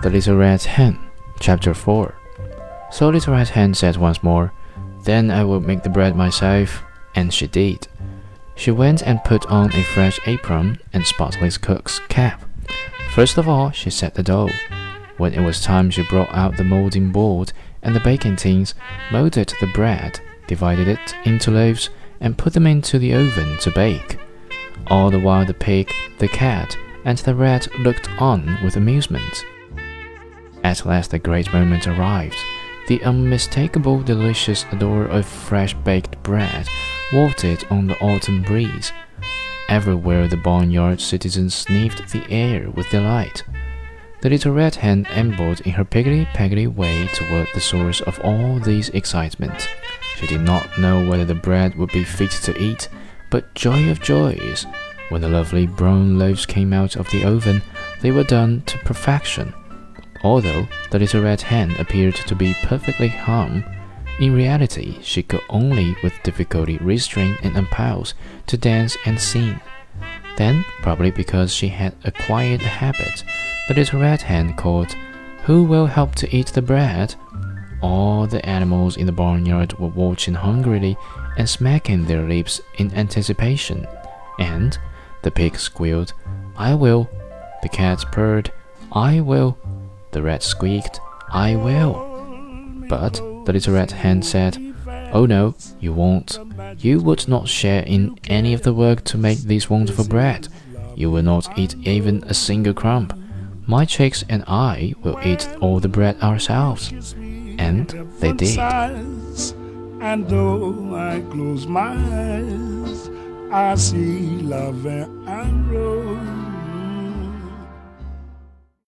The Little Red Hen, Chapter 4. So Little Red Hen said once more, Then I will make the bread myself. And she did. She went and put on a fresh apron and spotless cook's cap. First of all, she set the dough. When it was time, she brought out the molding board and the baking tins, molded the bread, divided it into loaves, and put them into the oven to bake. All the while, the pig, the cat, and the rat looked on with amusement. At last the great moment arrived. The unmistakable delicious odor of fresh baked bread wafted on the autumn breeze. Everywhere the barnyard citizens sniffed the air with delight. The little red hen ambled in her piggly-peggly way toward the source of all this excitement. She did not know whether the bread would be fit to eat, but joy of joys! When the lovely brown loaves came out of the oven, they were done to perfection. Although the little red hen appeared to be perfectly calm, in reality she could only with difficulty restrain an impulse to dance and sing. Then, probably because she had acquired a habit, the little red hen called, Who will help to eat the bread? All the animals in the barnyard were watching hungrily and smacking their lips in anticipation. And the pig squealed, I will. The cat purred, I will. The rat squeaked, I will. But the little red hen said, Oh no, you won't. You would not share in any of the work to make this wonderful bread. You will not eat even a single crumb. My chicks and I will eat all the bread ourselves. And they did. And though I close my eyes, I see love and.